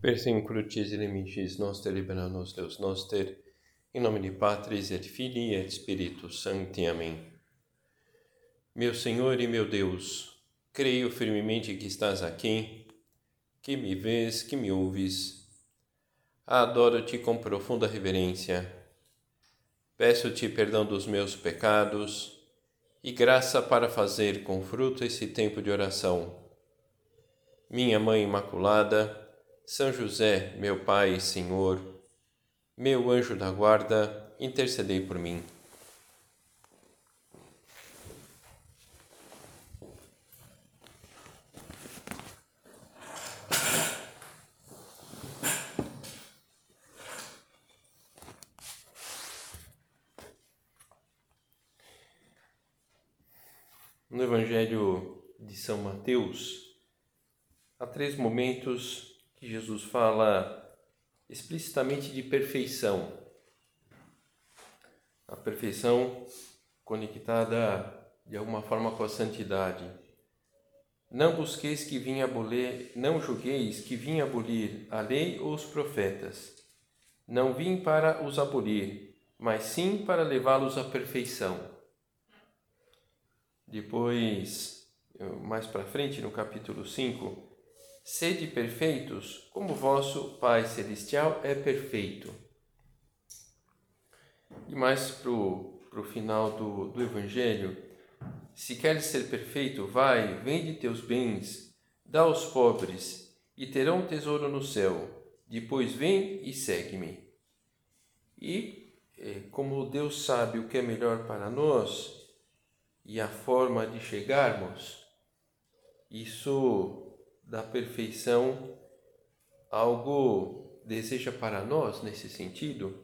Persem crucis limites noster libera nos Deus noster, em nome de Patris et Filii et Spiritus Sancti. Amém. Meu Senhor e meu Deus, creio firmemente que estás aqui, que me vês, que me ouves. Adoro-te com profunda reverência. Peço-te perdão dos meus pecados e graça para fazer com fruto esse tempo de oração. Minha Mãe Imaculada, são José, meu Pai e Senhor, meu anjo da guarda, intercedei por mim. No Evangelho de São Mateus, há três momentos que Jesus fala explicitamente de perfeição. A perfeição conectada de alguma forma com a santidade. Não busqueis que vinha abolir, não julgueis que vinha abolir a lei ou os profetas. Não vim para os abolir, mas sim para levá-los à perfeição. Depois, mais para frente, no capítulo 5, Sede perfeitos, como vosso Pai Celestial é perfeito. E mais para o final do, do Evangelho, se queres ser perfeito, vai, vende teus bens, dá aos pobres, e terão tesouro no céu. Depois vem e segue-me. E, é, como Deus sabe o que é melhor para nós e a forma de chegarmos, isso da perfeição algo deseja para nós nesse sentido?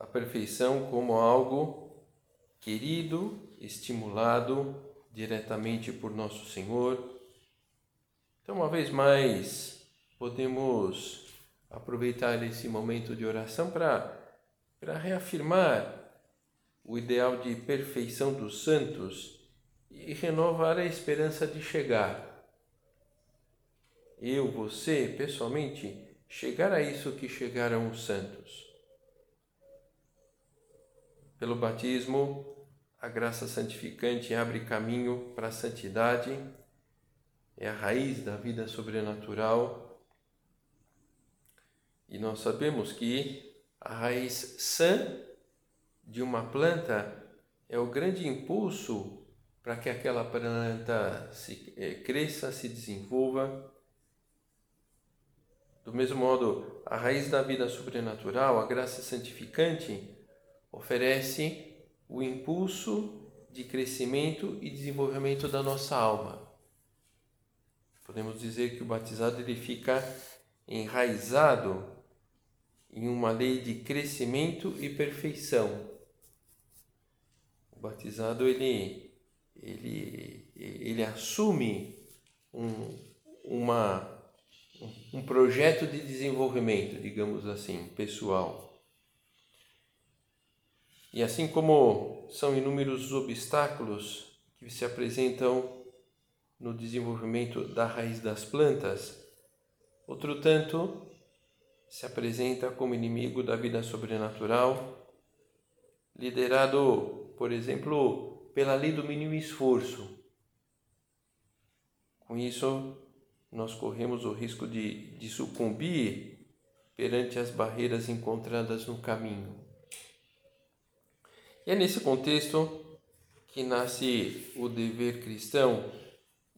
A perfeição como algo querido, estimulado diretamente por nosso Senhor. Então, uma vez mais, podemos aproveitar esse momento de oração para para reafirmar o ideal de perfeição dos santos e renovar a esperança de chegar. Eu, você, pessoalmente, chegar a isso que chegaram os santos. Pelo batismo, a graça santificante abre caminho para a santidade, é a raiz da vida sobrenatural. E nós sabemos que a raiz sã de uma planta é o grande impulso para que aquela planta se, é, cresça, se desenvolva. Do mesmo modo, a raiz da vida sobrenatural, a graça santificante, oferece o impulso de crescimento e desenvolvimento da nossa alma. Podemos dizer que o batizado ele fica enraizado em uma lei de crescimento e perfeição. O batizado ele ele, ele assume um, uma, um projeto de desenvolvimento, digamos assim, pessoal. E assim como são inúmeros os obstáculos que se apresentam no desenvolvimento da raiz das plantas, outro tanto se apresenta como inimigo da vida sobrenatural, liderado, por exemplo, pela lei do mínimo esforço. Com isso, nós corremos o risco de, de sucumbir perante as barreiras encontradas no caminho. E é nesse contexto que nasce o dever cristão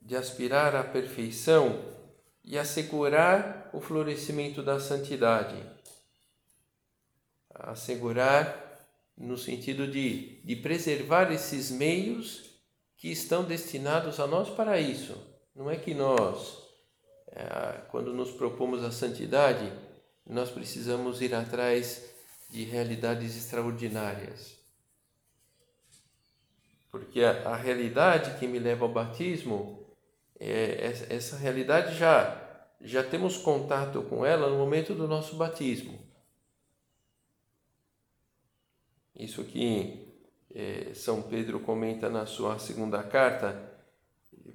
de aspirar à perfeição e assegurar o florescimento da santidade. Assegurar no sentido de, de preservar esses meios que estão destinados a nós para isso. Não é que nós, é, quando nos propomos a santidade, nós precisamos ir atrás de realidades extraordinárias. Porque a, a realidade que me leva ao batismo, é, essa realidade já, já temos contato com ela no momento do nosso batismo. Isso que é, São Pedro comenta na sua segunda carta,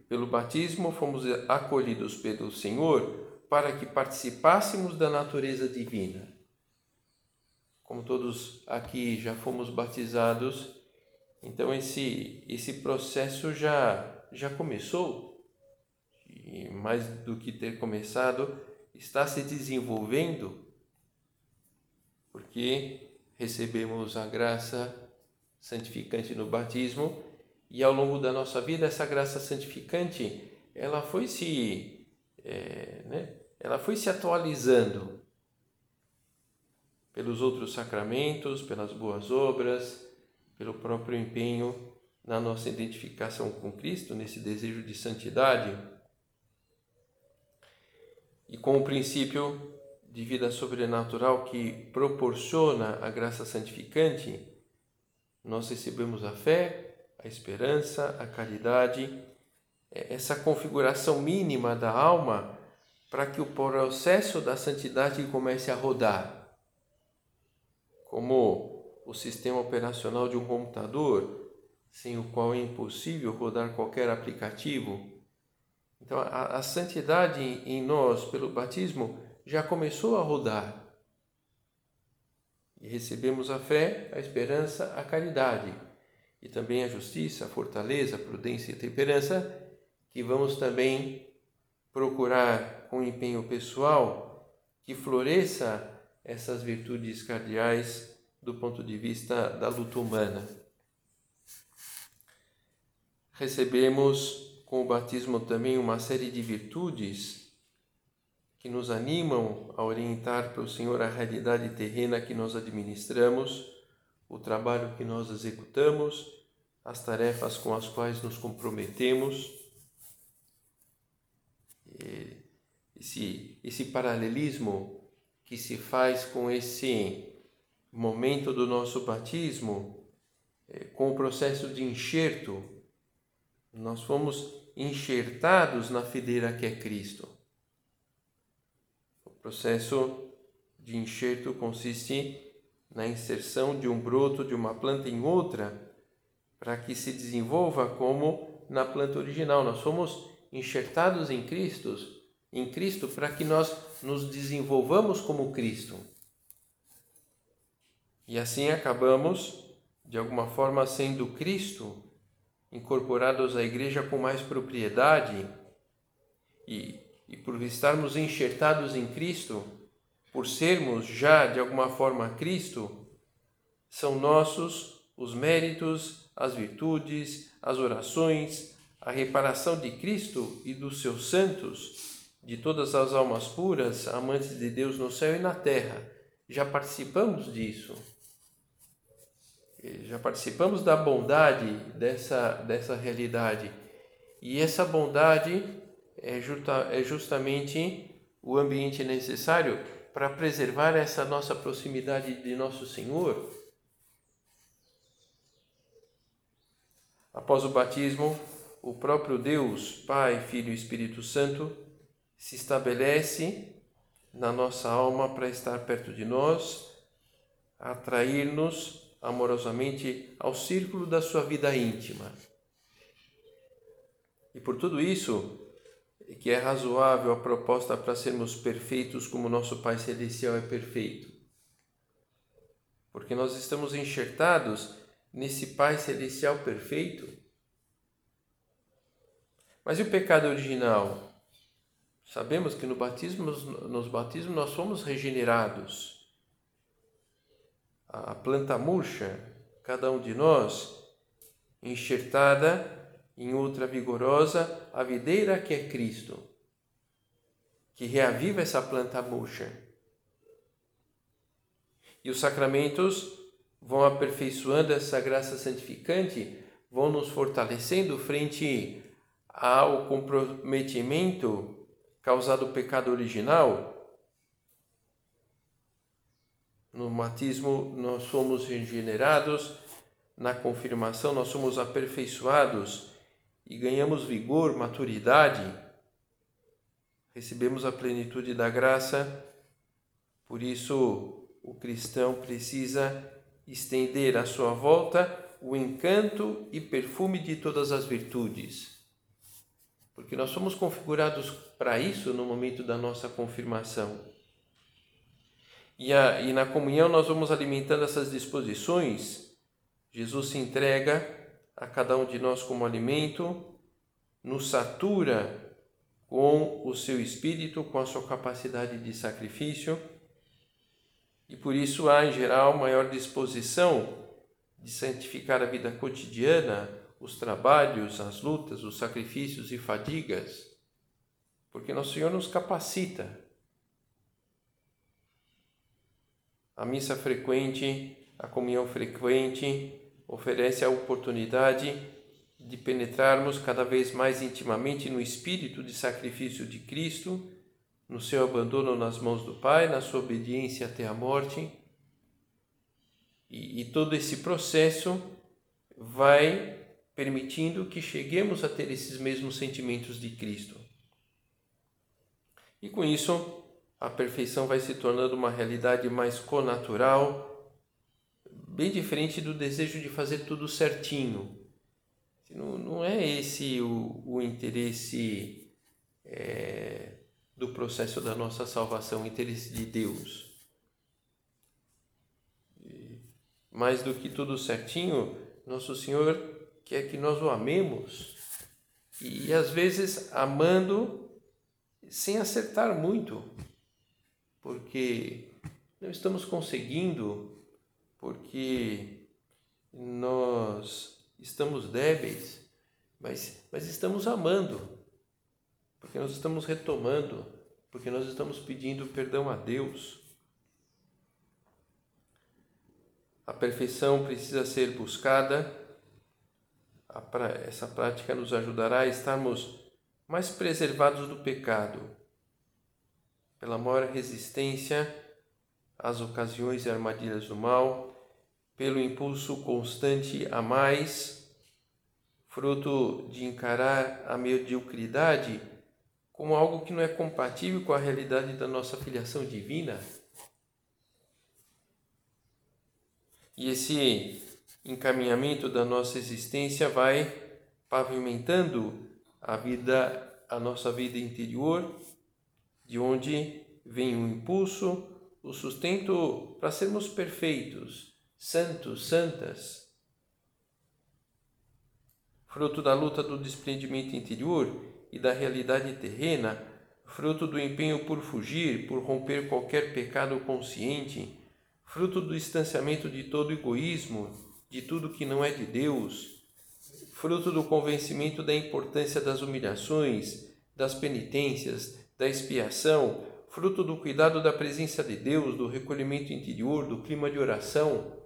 pelo batismo fomos acolhidos pelo Senhor para que participássemos da natureza divina. Como todos aqui já fomos batizados, então esse esse processo já já começou e mais do que ter começado, está se desenvolvendo porque recebemos a graça santificante no batismo e ao longo da nossa vida essa graça santificante ela foi se é, né, ela foi se atualizando pelos outros sacramentos pelas boas obras pelo próprio empenho na nossa identificação com Cristo nesse desejo de santidade. E com o princípio de vida sobrenatural que proporciona a graça santificante, nós recebemos a fé, a esperança, a caridade, é, essa configuração mínima da alma para que o processo da santidade comece a rodar. Como o sistema operacional de um computador, sem o qual é impossível rodar qualquer aplicativo. Então, a, a santidade em nós, pelo batismo, já começou a rodar. E recebemos a fé, a esperança, a caridade e também a justiça, a fortaleza, a prudência e a temperança, que vamos também procurar com empenho pessoal que floresça essas virtudes cardeais do ponto de vista da luta humana. Recebemos com o batismo também uma série de virtudes que nos animam a orientar para o Senhor a realidade terrena que nós administramos, o trabalho que nós executamos, as tarefas com as quais nos comprometemos. Esse, esse paralelismo que se faz com esse momento do nosso batismo, é, com o processo de enxerto, nós fomos enxertados na fideira que é Cristo. Processo de enxerto consiste na inserção de um broto de uma planta em outra para que se desenvolva como na planta original. Nós somos enxertados em Cristo, em Cristo para que nós nos desenvolvamos como Cristo. E assim acabamos de alguma forma sendo Cristo incorporados à igreja com mais propriedade e e por estarmos enxertados em Cristo, por sermos já de alguma forma Cristo, são nossos os méritos, as virtudes, as orações, a reparação de Cristo e dos seus santos, de todas as almas puras, amantes de Deus no céu e na terra. Já participamos disso. Já participamos da bondade dessa, dessa realidade. E essa bondade é, justa, é justamente o ambiente necessário para preservar essa nossa proximidade de Nosso Senhor. Após o batismo, o próprio Deus, Pai, Filho e Espírito Santo, se estabelece na nossa alma para estar perto de nós, atrair-nos amorosamente ao círculo da sua vida íntima. E por tudo isso, que é razoável a proposta para sermos perfeitos como nosso Pai Celestial é perfeito. Porque nós estamos enxertados nesse Pai Celestial perfeito. Mas e o pecado original? Sabemos que no batismo, nos batismos nós fomos regenerados. A planta murcha, cada um de nós, enxertada em outra vigorosa, a videira que é Cristo, que reaviva essa planta murcha. E os sacramentos vão aperfeiçoando essa graça santificante, vão nos fortalecendo frente ao comprometimento causado o pecado original. No batismo nós somos regenerados, na confirmação nós somos aperfeiçoados e ganhamos vigor, maturidade, recebemos a plenitude da graça. Por isso, o cristão precisa estender à sua volta o encanto e perfume de todas as virtudes. porque nós somos configurados para isso no momento da nossa confirmação. E, a, e na comunhão nós vamos alimentando essas disposições. Jesus se entrega a cada um de nós como alimento, nos satura com o seu espírito, com a sua capacidade de sacrifício, e por isso há em geral maior disposição de santificar a vida cotidiana os trabalhos, as lutas, os sacrifícios e fadigas, porque nosso Senhor nos capacita. A missa frequente, a comunhão frequente, oferece a oportunidade de penetrarmos cada vez mais intimamente no espírito de sacrifício de Cristo, no seu abandono nas mãos do Pai, na sua obediência até a morte. E, e todo esse processo vai permitindo que cheguemos a ter esses mesmos sentimentos de Cristo. E com isso, a perfeição vai se tornando uma realidade mais conatural, bem diferente do desejo de fazer tudo certinho. Não, não é esse o, o interesse é, do processo da nossa salvação, o interesse de Deus. mais do que tudo certinho, Nosso Senhor quer que nós o amemos e às vezes amando sem acertar muito, porque não estamos conseguindo, porque nós estamos débeis, mas, mas estamos amando, porque nós estamos retomando, porque nós estamos pedindo perdão a Deus. A perfeição precisa ser buscada essa prática nos ajudará a estarmos mais preservados do pecado, pela maior resistência às ocasiões e armadilhas do mal, pelo impulso constante a mais, fruto de encarar a mediocridade como algo que não é compatível com a realidade da nossa filiação divina. E esse encaminhamento da nossa existência vai pavimentando a vida, a nossa vida interior, de onde vem o impulso, o sustento para sermos perfeitos, santos, santas. Fruto da luta do desprendimento interior e da realidade terrena, fruto do empenho por fugir, por romper qualquer pecado consciente, fruto do distanciamento de todo egoísmo, de tudo que não é de Deus, fruto do convencimento da importância das humilhações, das penitências, da expiação, fruto do cuidado da presença de Deus, do recolhimento interior, do clima de oração.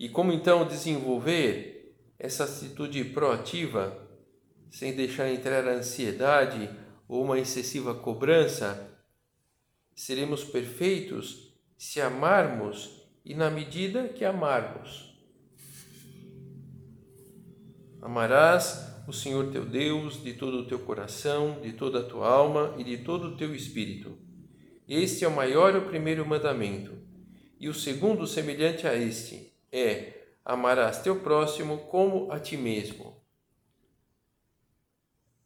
E como então desenvolver essa atitude proativa, sem deixar entrar a ansiedade ou uma excessiva cobrança? Seremos perfeitos se amarmos e na medida que amarmos. Amarás o Senhor teu Deus de todo o teu coração, de toda a tua alma e de todo o teu espírito. Este é o maior e o primeiro mandamento. E o segundo, semelhante a este, é: amarás teu próximo como a ti mesmo.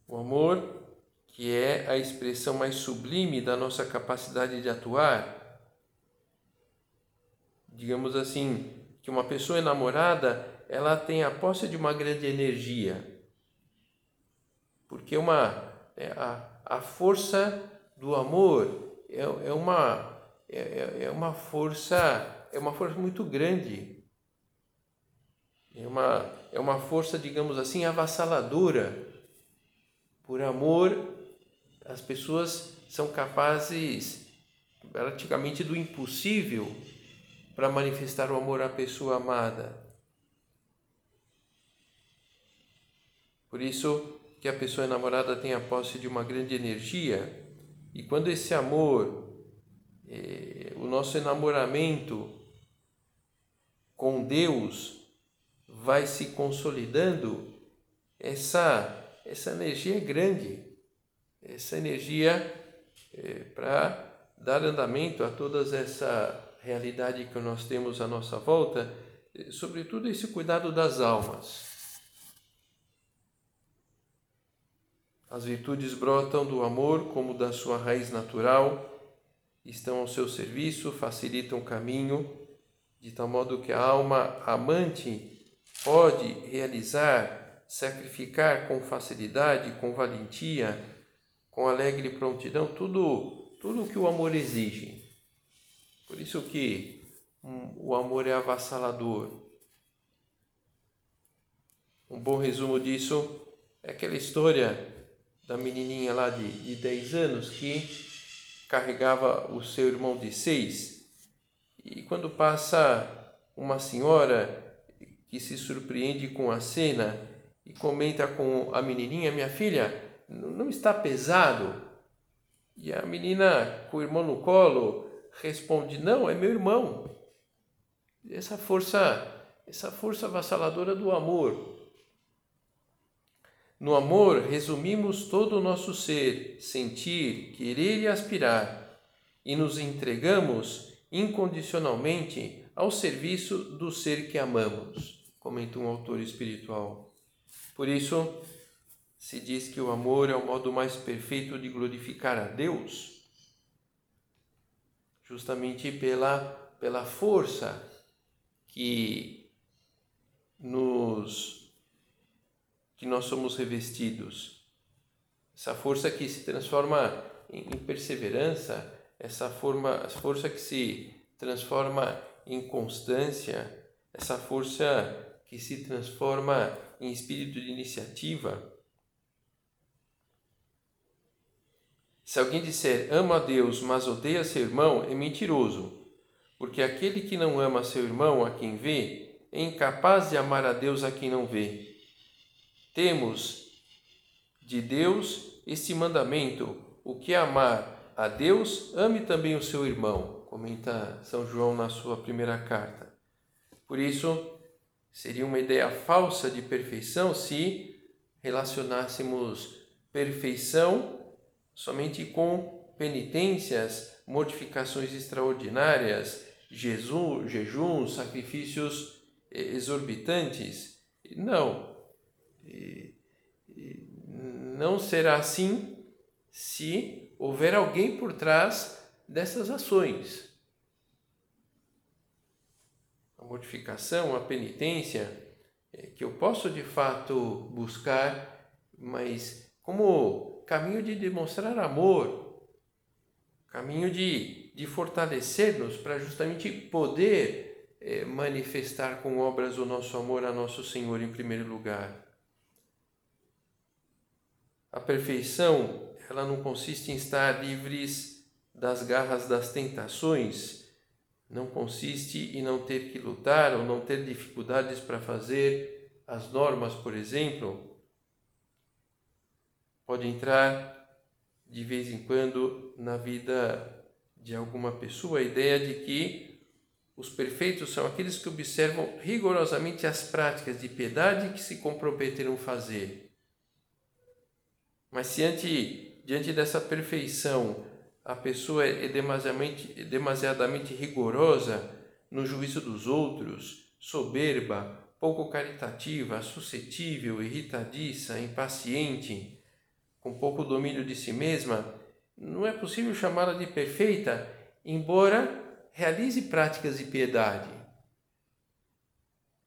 O amor, que é a expressão mais sublime da nossa capacidade de atuar, digamos assim, que uma pessoa enamorada ela tem a posse de uma grande energia, porque uma é, a, a força do amor é, é uma é, é, é uma força é uma força muito grande, é uma é uma força digamos assim avassaladora. Por amor, as pessoas são capazes praticamente do impossível para manifestar o amor à pessoa amada. Por isso que a pessoa enamorada tem a posse de uma grande energia, e quando esse amor, eh, o nosso enamoramento com Deus vai se consolidando, essa, essa energia é grande, essa energia é, para dar andamento a todas essa realidade que nós temos à nossa volta, sobretudo esse cuidado das almas. As virtudes brotam do amor como da sua raiz natural, estão ao seu serviço, facilitam o caminho, de tal modo que a alma amante pode realizar, sacrificar com facilidade, com valentia, com alegre prontidão, tudo, tudo o que o amor exige. Por isso que um, o amor é avassalador. Um bom resumo disso é aquela história da menininha lá de, de 10 anos que carregava o seu irmão de 6 e quando passa uma senhora que se surpreende com a cena e comenta com a menininha, minha filha, não está pesado? E a menina com o irmão no colo responde, não, é meu irmão. Essa força, essa força avassaladora do amor, no amor, resumimos todo o nosso ser, sentir, querer e aspirar, e nos entregamos incondicionalmente ao serviço do ser que amamos, comenta um autor espiritual. Por isso, se diz que o amor é o modo mais perfeito de glorificar a Deus, justamente pela, pela força que nos que nós somos revestidos. Essa força que se transforma em perseverança, essa forma, força que se transforma em constância, essa força que se transforma em espírito de iniciativa. Se alguém disser ama a Deus, mas odeia seu irmão, é mentiroso, porque aquele que não ama seu irmão a quem vê, é incapaz de amar a Deus a quem não vê. Temos de Deus este mandamento: o que amar a Deus, ame também o seu irmão, comenta São João na sua primeira carta. Por isso, seria uma ideia falsa de perfeição se relacionássemos perfeição somente com penitências, mortificações extraordinárias, jejum, jejuns, sacrifícios exorbitantes. Não, não será assim se houver alguém por trás dessas ações. A mortificação, a penitência, é que eu posso de fato buscar, mas como caminho de demonstrar amor, caminho de, de fortalecer-nos para justamente poder é, manifestar com obras o nosso amor a nosso Senhor em primeiro lugar. A perfeição, ela não consiste em estar livres das garras das tentações, não consiste em não ter que lutar ou não ter dificuldades para fazer as normas, por exemplo. Pode entrar de vez em quando na vida de alguma pessoa a ideia de que os perfeitos são aqueles que observam rigorosamente as práticas de piedade que se comprometeram fazer. Mas se ante, diante dessa perfeição a pessoa é demasiadamente, demasiadamente rigorosa no juízo dos outros, soberba, pouco caritativa, suscetível, irritadiça, impaciente, com pouco domínio de si mesma, não é possível chamá-la de perfeita, embora realize práticas de piedade.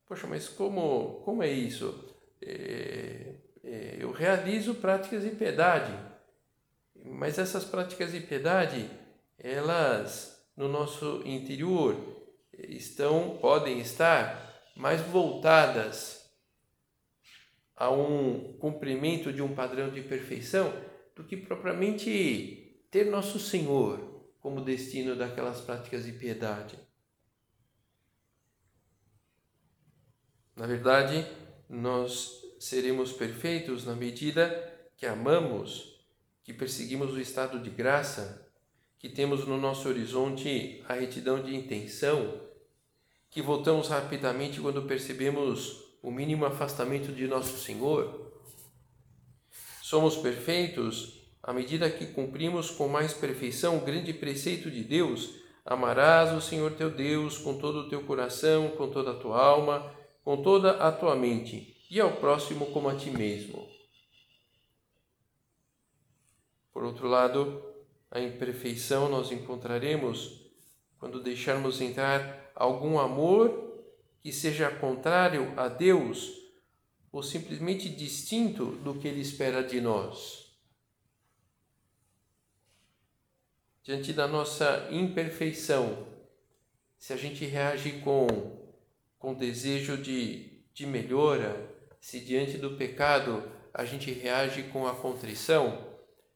Poxa, mas como, como é isso? É, eu realizo práticas de piedade, mas essas práticas de piedade, elas no nosso interior estão, podem estar mais voltadas a um cumprimento de um padrão de perfeição do que propriamente ter nosso Senhor como destino daquelas práticas de piedade. Na verdade, nós seremos perfeitos na medida que amamos, que perseguimos o estado de graça, que temos no nosso horizonte a retidão de intenção, que voltamos rapidamente quando percebemos o mínimo afastamento de nosso Senhor. Somos perfeitos à medida que cumprimos com mais perfeição o grande preceito de Deus: amarás o Senhor teu Deus com todo o teu coração, com toda a tua alma, com toda a tua mente e ao próximo como a ti mesmo. Por outro lado, a imperfeição nós encontraremos quando deixarmos entrar algum amor que seja contrário a Deus ou simplesmente distinto do que Ele espera de nós. Diante da nossa imperfeição, se a gente reage com, com desejo de, de melhora, se diante do pecado a gente reage com a contrição,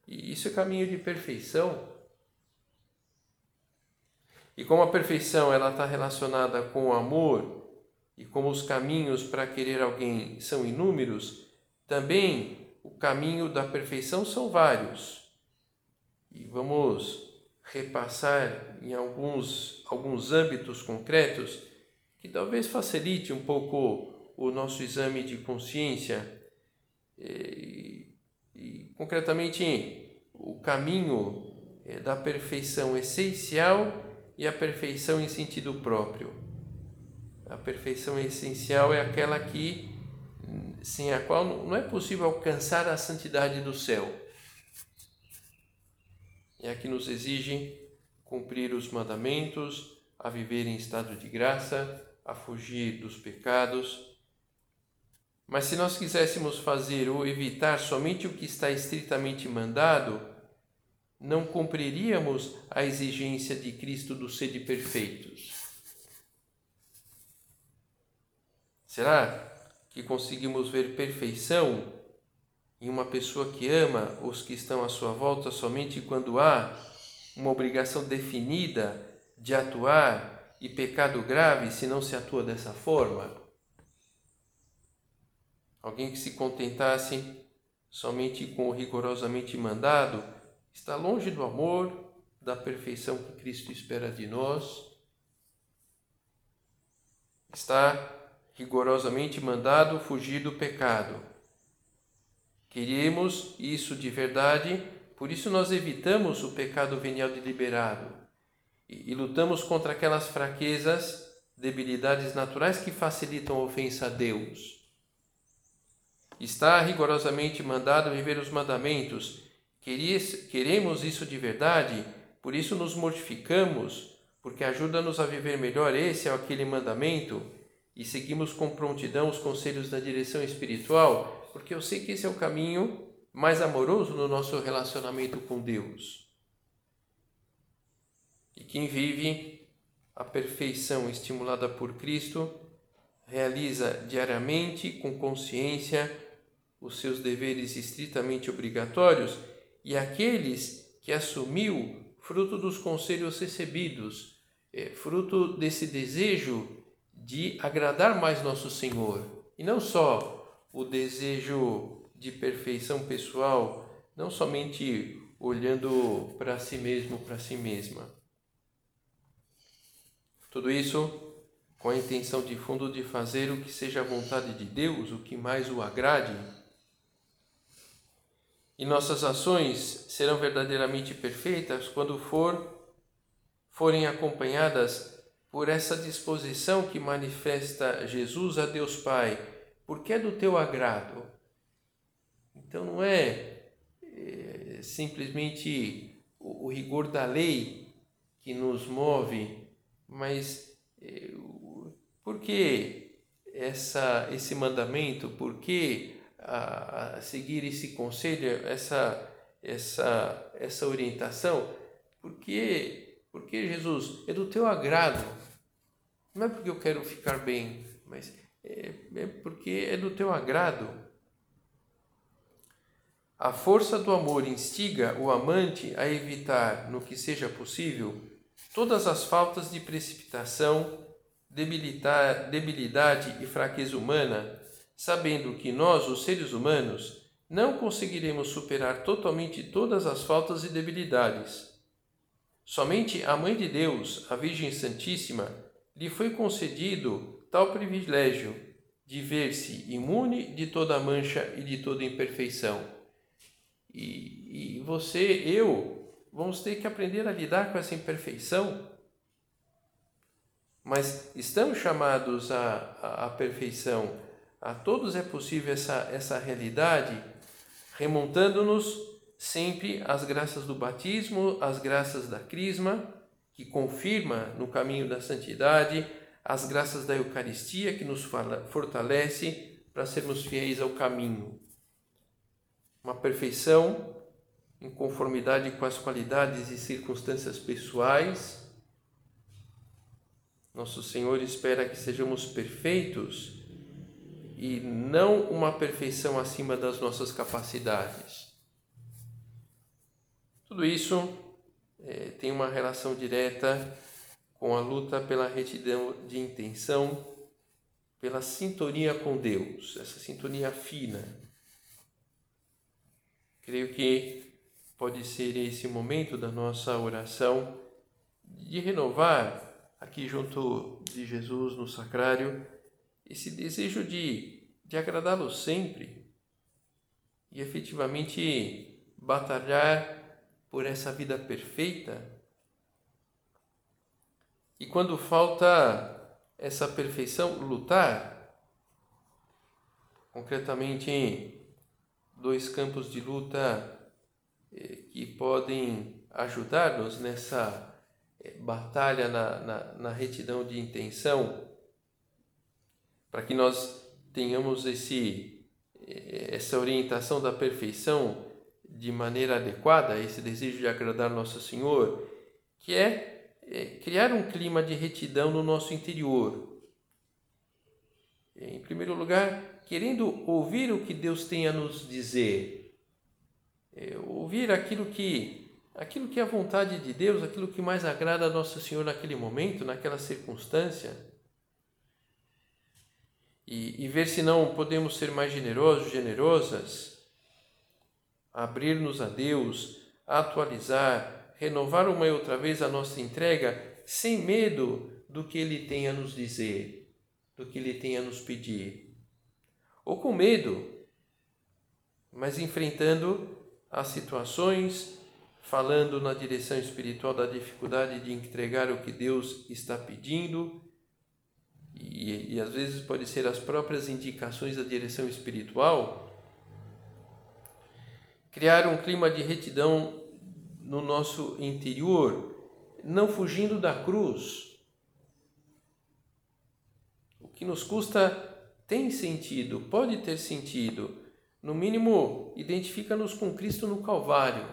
e isso é caminho de perfeição. E como a perfeição ela está relacionada com o amor e como os caminhos para querer alguém são inúmeros, também o caminho da perfeição são vários. E vamos repassar em alguns, alguns âmbitos concretos que talvez facilite um pouco o nosso exame de consciência e, e concretamente o caminho é, da perfeição essencial e a perfeição em sentido próprio. A perfeição essencial é aquela que sem a qual não é possível alcançar a santidade do céu. É a que nos exige cumprir os mandamentos, a viver em estado de graça, a fugir dos pecados mas se nós quiséssemos fazer ou evitar somente o que está estritamente mandado, não cumpriríamos a exigência de Cristo do sede perfeitos. Será que conseguimos ver perfeição em uma pessoa que ama os que estão à sua volta somente quando há uma obrigação definida de atuar e pecado grave se não se atua dessa forma? Alguém que se contentasse somente com o rigorosamente mandado está longe do amor, da perfeição que Cristo espera de nós. Está rigorosamente mandado fugir do pecado. Queremos isso de verdade, por isso nós evitamos o pecado venial deliberado e, e lutamos contra aquelas fraquezas, debilidades naturais que facilitam a ofensa a Deus. Está rigorosamente mandado viver os mandamentos. Queremos isso de verdade, por isso nos mortificamos, porque ajuda-nos a viver melhor esse ou aquele mandamento e seguimos com prontidão os conselhos da direção espiritual, porque eu sei que esse é o caminho mais amoroso no nosso relacionamento com Deus. E quem vive a perfeição estimulada por Cristo realiza diariamente com consciência os seus deveres estritamente obrigatórios e aqueles que assumiu fruto dos conselhos recebidos, é, fruto desse desejo de agradar mais nosso Senhor e não só o desejo de perfeição pessoal, não somente olhando para si mesmo, para si mesma. Tudo isso com a intenção de fundo de fazer o que seja a vontade de Deus, o que mais o agrade e nossas ações serão verdadeiramente perfeitas quando for forem acompanhadas por essa disposição que manifesta Jesus a Deus Pai, porque é do teu agrado. Então não é, é simplesmente o, o, rigor da lei que nos move, mas é, por que essa, esse mandamento? Por que a, a seguir esse conselho, essa, essa, essa orientação, porque, porque Jesus é do teu agrado. Não é porque eu quero ficar bem, mas é, é porque é do teu agrado. A força do amor instiga o amante a evitar, no que seja possível, todas as faltas de precipitação, debilidade e fraqueza humana sabendo que nós, os seres humanos, não conseguiremos superar totalmente todas as faltas e debilidades. Somente a Mãe de Deus, a Virgem Santíssima, lhe foi concedido tal privilégio de ver-se imune de toda mancha e de toda imperfeição. E, e você, eu, vamos ter que aprender a lidar com essa imperfeição. Mas estamos chamados à, à, perfeição a todos é possível essa, essa realidade, remontando-nos sempre as graças do batismo, as graças da crisma, que confirma no caminho da santidade, as graças da Eucaristia, que nos fortalece para sermos fiéis ao caminho. Uma perfeição em conformidade com as qualidades e circunstâncias pessoais. Nosso Senhor espera que sejamos perfeitos e não uma perfeição acima das nossas capacidades. Tudo isso é, tem uma relação direta com a luta pela retidão de intenção, pela sintonia com Deus, essa sintonia fina. Creio que pode ser esse momento da nossa oração de renovar aqui junto de Jesus no sacrário esse desejo de, de agradá-lo sempre e efetivamente batalhar por essa vida perfeita. E quando falta essa perfeição, lutar. Concretamente, dois campos de luta eh, que podem ajudar-nos nessa eh, batalha na, na, na retidão de intenção, para que nós tenhamos esse, eh, essa orientação da perfeição de maneira adequada, esse desejo de agradar Nosso Senhor, que é, é criar um clima de retidão no nosso interior. Em primeiro lugar, querendo ouvir o que Deus tem a nos dizer é, ouvir aquilo que, aquilo que é a vontade de Deus, aquilo que mais agrada a Nosso Senhor naquele momento, naquela circunstância. E, e ver se não podemos ser mais generosos, generosas, abrir-nos a Deus, atualizar, renovar uma e outra vez a nossa entrega, sem medo do que Ele tem a nos dizer, do que Ele tem a nos pedir. Ou com medo, mas enfrentando as situações, falando na direção espiritual da dificuldade de entregar o que Deus está pedindo, e, e às vezes pode ser as próprias indicações da direção espiritual, criar um clima de retidão no nosso interior, não fugindo da cruz. O que nos custa tem sentido, pode ter sentido, no mínimo, identifica-nos com Cristo no Calvário.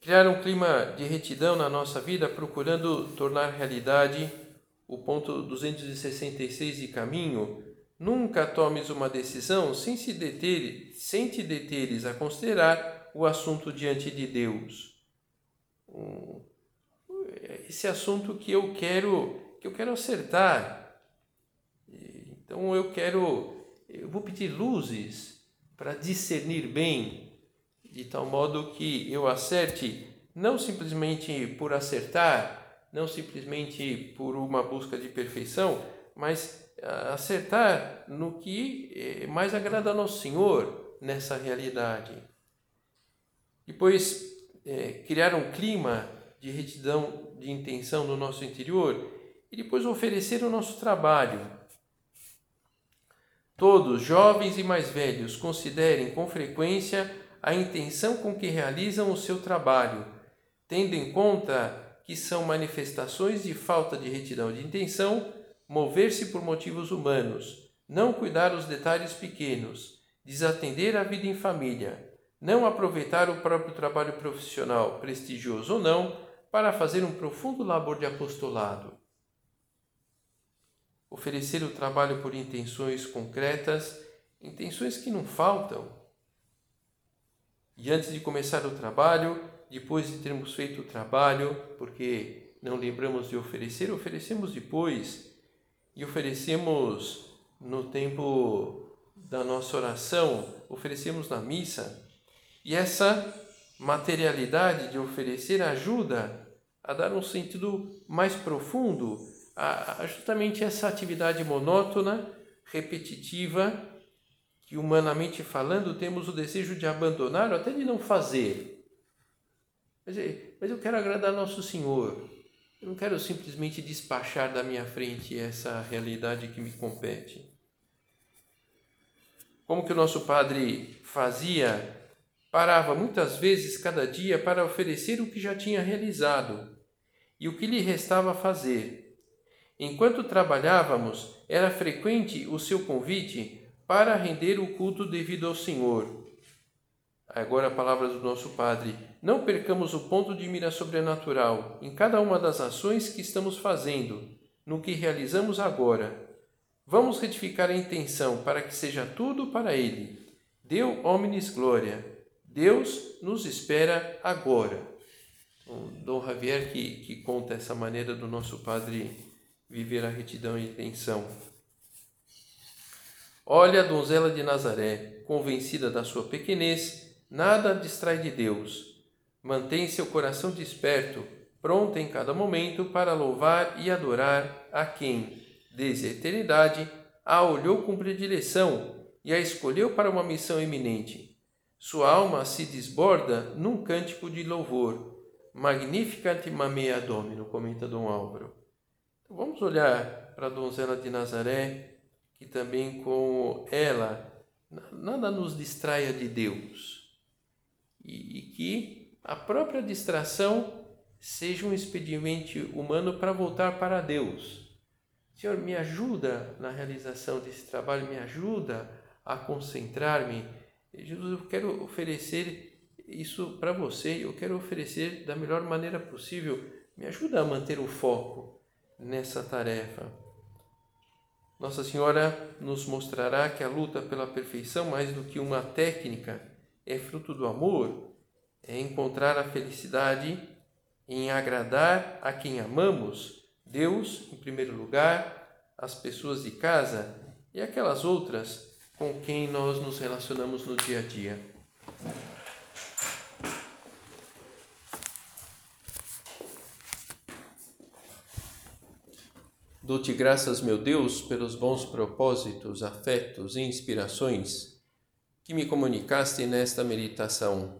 Criar um clima de retidão na nossa vida, procurando tornar realidade o ponto 266 de caminho. Nunca tomes uma decisão sem, se deter, sem te deteres a considerar o assunto diante de Deus. Esse assunto que eu quero, que eu quero acertar. Então eu quero eu vou pedir luzes para discernir bem, de tal modo que eu acerte não simplesmente por acertar, não simplesmente por uma busca de perfeição, mas ah, acertar no que eh, mais agrada ao nosso Senhor nessa realidade. Depois, é, criar um clima de retidão de intenção no nosso interior e depois oferecer o nosso trabalho Todos, jovens e mais velhos, considerem com frequência a intenção com que realizam o seu trabalho, tendo em conta que são manifestações de falta de retidão de intenção mover-se por motivos humanos, não cuidar os detalhes pequenos, desatender a vida em família, não aproveitar o próprio trabalho profissional, prestigioso ou não, para fazer um profundo labor de apostolado oferecer o trabalho por intenções concretas, intenções que não faltam. E antes de começar o trabalho, depois de termos feito o trabalho, porque não lembramos de oferecer, oferecemos depois e oferecemos no tempo da nossa oração, oferecemos na missa. E essa materialidade de oferecer ajuda a dar um sentido mais profundo a, justamente essa atividade monótona, repetitiva, que humanamente falando temos o desejo de abandonar ou até de não fazer. Mas, mas eu quero agradar nosso Senhor. Eu não quero simplesmente despachar da minha frente essa realidade que me compete. Como que o nosso padre fazia Parava muitas vezes cada dia para oferecer o que já tinha realizado e o que lhe restava fazer. Enquanto trabalhávamos, era frequente o seu convite para render o culto devido ao Senhor. Agora a palavra do nosso Padre. Não percamos o ponto de mira sobrenatural em cada uma das ações que estamos fazendo, no que realizamos agora. Vamos retificar a intenção para que seja tudo para Ele. Deu omnis glória. Deus nos espera agora. O Dom Javier que, que conta essa maneira do nosso Padre viver a retidão e intenção. Olha a donzela de Nazaré, convencida da sua pequenez, nada a distrai de Deus. Mantém seu coração desperto, pronto em cada momento para louvar e adorar a quem, desde a eternidade, a olhou com predileção e a escolheu para uma missão eminente. Sua alma se desborda num cântico de louvor. Magnificat mamea Domino, comenta Dom Álvaro. Então, vamos olhar para a donzela de Nazaré, que também com ela nada nos distraia de Deus e, e que a própria distração seja um expediente humano para voltar para Deus. Senhor, me ajuda na realização desse trabalho, me ajuda a concentrar-me. Jesus, eu quero oferecer isso para você, eu quero oferecer da melhor maneira possível. Me ajuda a manter o foco nessa tarefa. Nossa Senhora nos mostrará que a luta pela perfeição, mais do que uma técnica, é fruto do amor, é encontrar a felicidade em agradar a quem amamos, Deus em primeiro lugar, as pessoas de casa e aquelas outras com quem nós nos relacionamos no dia a dia. Dou-te graças, meu Deus, pelos bons propósitos, afetos e inspirações que me comunicaste nesta meditação.